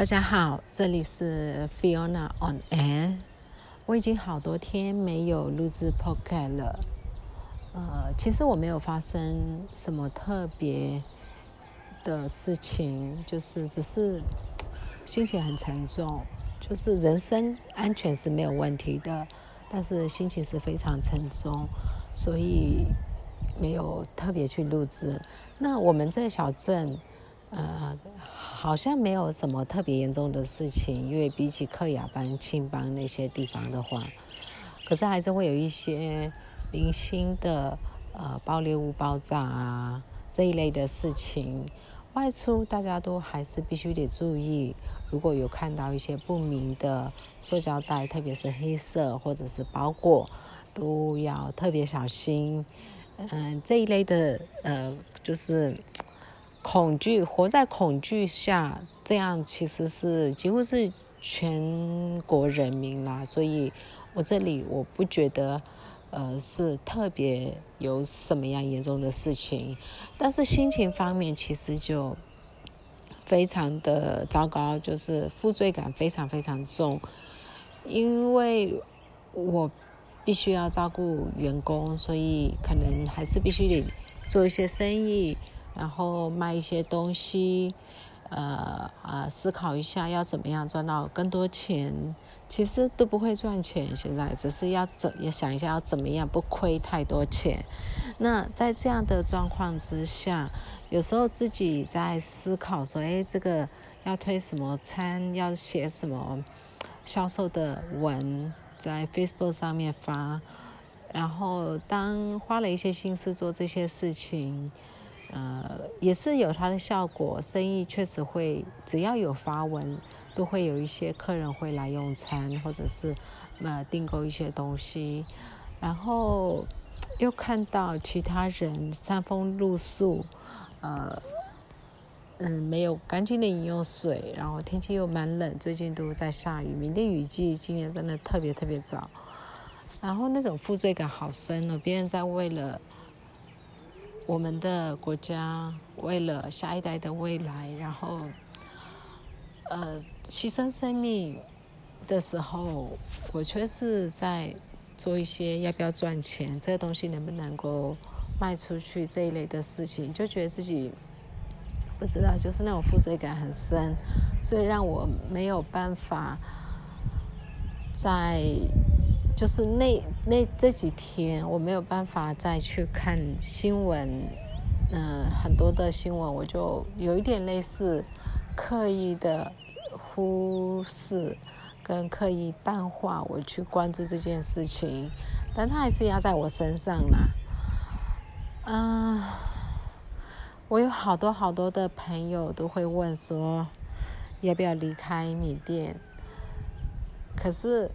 大家好，这里是 Fiona on Air。我已经好多天没有录制 Podcast 了。呃，其实我没有发生什么特别的事情，就是只是心情很沉重。就是人身安全是没有问题的，但是心情是非常沉重，所以没有特别去录制。那我们这个小镇，呃。好像没有什么特别严重的事情，因为比起克雅邦、青邦那些地方的话，可是还是会有一些零星的呃爆裂物爆炸啊这一类的事情。外出大家都还是必须得注意，如果有看到一些不明的塑胶袋，特别是黑色或者是包裹，都要特别小心。嗯，这一类的呃就是。恐惧，活在恐惧下，这样其实是几乎是全国人民啦。所以，我这里我不觉得，呃，是特别有什么样严重的事情。但是心情方面，其实就非常的糟糕，就是负罪感非常非常重，因为我必须要照顾员工，所以可能还是必须得做一些生意。然后卖一些东西，呃啊，思考一下要怎么样赚到更多钱。其实都不会赚钱，现在只是要怎也想一下要怎么样不亏太多钱。那在这样的状况之下，有时候自己在思考说，哎，这个要推什么餐，要写什么销售的文，在 Facebook 上面发。然后当花了一些心思做这些事情。呃，也是有它的效果，生意确实会，只要有发文，都会有一些客人会来用餐，或者是呃订购一些东西。然后又看到其他人餐风露宿，呃，嗯，没有干净的饮用水，然后天气又蛮冷，最近都在下雨，明天雨季今年真的特别特别早。然后那种负罪感好深哦，别人在为了。我们的国家为了下一代的未来，然后，呃，牺牲生命的时候，我却是在做一些要不要赚钱，这个东西能不能够卖出去这一类的事情，就觉得自己不知道，就是那种负罪感很深，所以让我没有办法在。就是那那这几天我没有办法再去看新闻，嗯，很多的新闻我就有一点类似刻意的忽视跟刻意淡化我去关注这件事情，但它还是压在我身上啦。嗯，我有好多好多的朋友都会问说要不要离开缅甸，可是。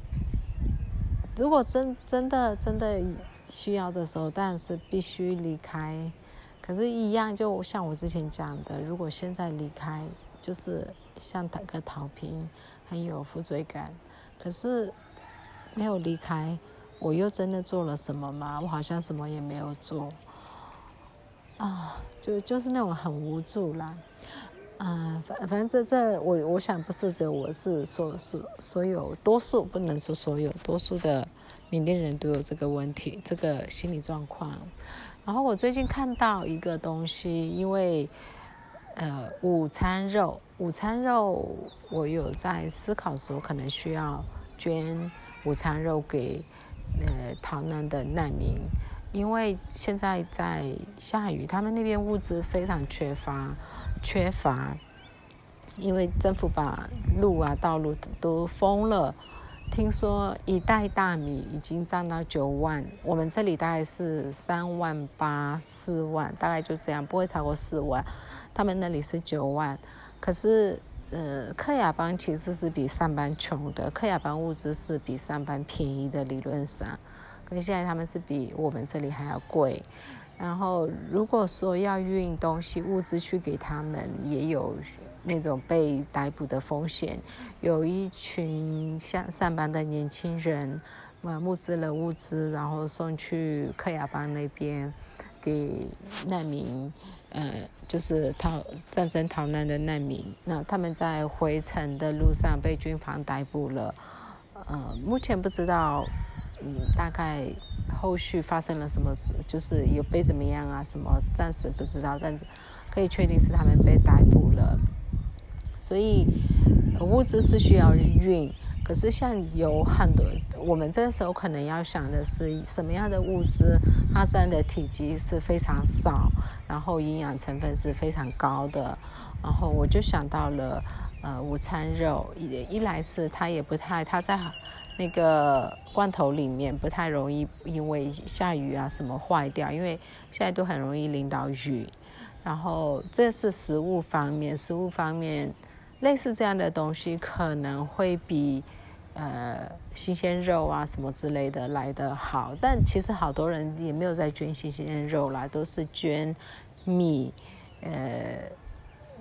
如果真真的真的需要的时候，当然是必须离开。可是，一样就像我之前讲的，如果现在离开，就是像打个逃兵，很有负罪感。可是没有离开，我又真的做了什么吗？我好像什么也没有做。啊，就就是那种很无助啦。嗯，反反正这这我我想不是只有我是所所所有多数不能说所有多数的缅甸人都有这个问题这个心理状况。然后我最近看到一个东西，因为呃午餐肉午餐肉我有在思考说可能需要捐午餐肉给呃逃难的难民，因为现在在下雨，他们那边物资非常缺乏。缺乏，因为政府把路啊、道路都封了。听说一袋大米已经涨到九万，我们这里大概是三万八、四万，大概就这样，不会超过四万。他们那里是九万，可是呃，克雅邦其实是比上班穷的，克雅邦物资是比上班便宜的，理论上，可是现在他们是比我们这里还要贵。然后，如果说要运东西、物资去给他们，也有那种被逮捕的风险。有一群像上班的年轻人，呃，募资了物资，然后送去克亚邦那边给难民，呃，就是逃战争逃难的难民。那他们在回程的路上被军方逮捕了。呃，目前不知道，嗯，大概后续发生了什么事，就是有被怎么样啊？什么暂时不知道，但可以确定是他们被逮捕了。所以物资是需要运。可是，像有很多，我们这时候可能要想的是，什么样的物资它占的体积是非常少，然后营养成分是非常高的。然后我就想到了，呃，午餐肉，一一来是它也不太，它在那个罐头里面不太容易因为下雨啊什么坏掉，因为现在都很容易淋到雨。然后这是食物方面，食物方面。类似这样的东西可能会比呃新鲜肉啊什么之类的来得好，但其实好多人也没有在捐新鲜肉啦，都是捐米，呃，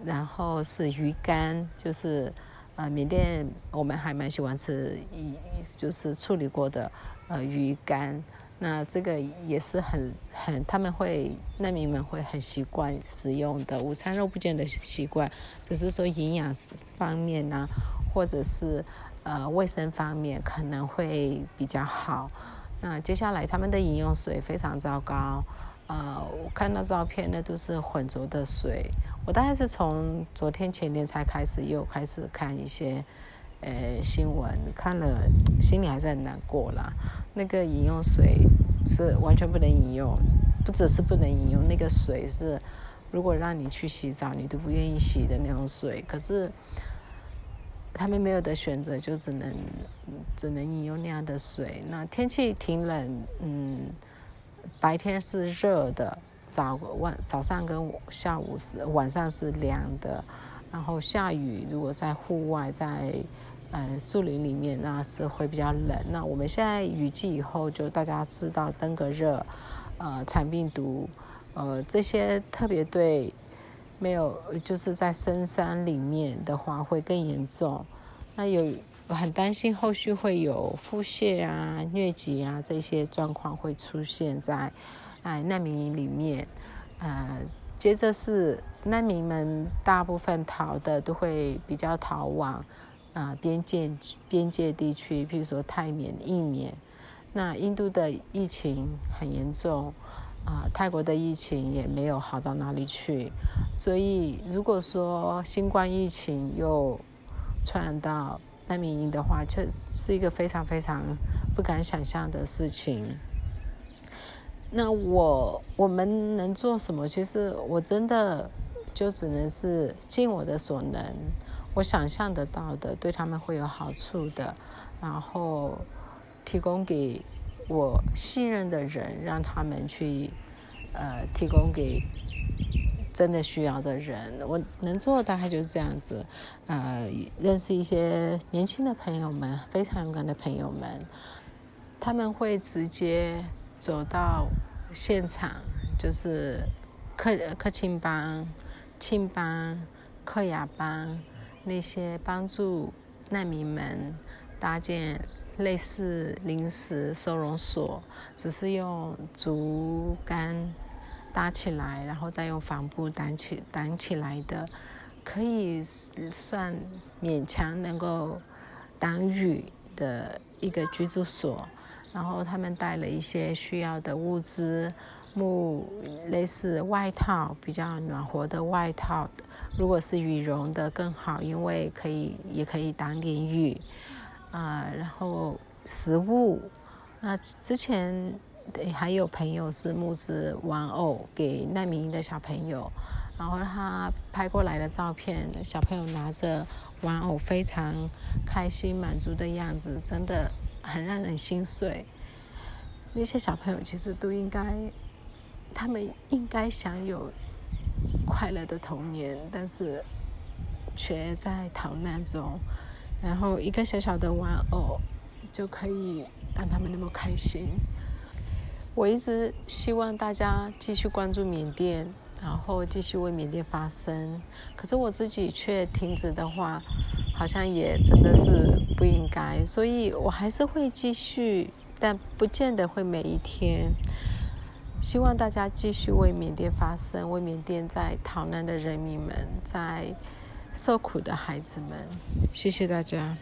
然后是鱼干，就是呃缅甸我们还蛮喜欢吃，就是处理过的呃鱼干。那这个也是很很，他们会难民们会很习惯使用的午餐肉，不见得习惯，只是说营养方面呢，或者是呃卫生方面可能会比较好。那接下来他们的饮用水非常糟糕，呃，我看到照片那都是浑浊的水。我大概是从昨天前天才开始又开始看一些。呃，新闻看了，心里还是很难过啦。那个饮用水是完全不能饮用，不只是不能饮用，那个水是如果让你去洗澡，你都不愿意洗的那种水。可是他们没有的选择，就只能只能饮用那样的水。那天气挺冷，嗯，白天是热的，早晚早上跟下午是晚上是凉的，然后下雨，如果在户外在。嗯，树林里面那是会比较冷。那我们现在雨季以后，就大家知道登革热、呃，产病毒，呃，这些特别对没有就是在深山里面的话会更严重。那有很担心后续会有腹泻啊、疟疾啊这些状况会出现在哎难民营里面。呃，接着是难民们大部分逃的都会比较逃往。啊，边界边界地区，譬如说泰缅、印缅，那印度的疫情很严重，啊，泰国的疫情也没有好到哪里去，所以如果说新冠疫情又传染到难民营的话，却是一个非常非常不敢想象的事情。那我我们能做什么？其实我真的就只能是尽我的所能。我想象得到的，对他们会有好处的，然后提供给我信任的人，让他们去呃提供给真的需要的人。我能做大概就是这样子，呃，认识一些年轻的朋友们，非常勇敢的朋友们，他们会直接走到现场，就是克克钦邦、钦邦、克雅邦。那些帮助难民们搭建类似临时收容所，只是用竹竿搭起来，然后再用帆布挡起挡起来的，可以算勉强能够挡雨的一个居住所。然后他们带了一些需要的物资。木类似外套，比较暖和的外套，如果是羽绒的更好，因为可以也可以挡点雨啊。然后食物，那之前还有朋友是木制玩偶给难民营的小朋友，然后他拍过来的照片，小朋友拿着玩偶非常开心满足的样子，真的很让人心碎。那些小朋友其实都应该。他们应该享有快乐的童年，但是却在逃难中。然后一个小小的玩偶就可以让他们那么开心。我一直希望大家继续关注缅甸，然后继续为缅甸发声。可是我自己却停止的话，好像也真的是不应该。所以我还是会继续，但不见得会每一天。希望大家继续为缅甸发声，为缅甸在逃难的人民们，在受苦的孩子们。谢谢大家。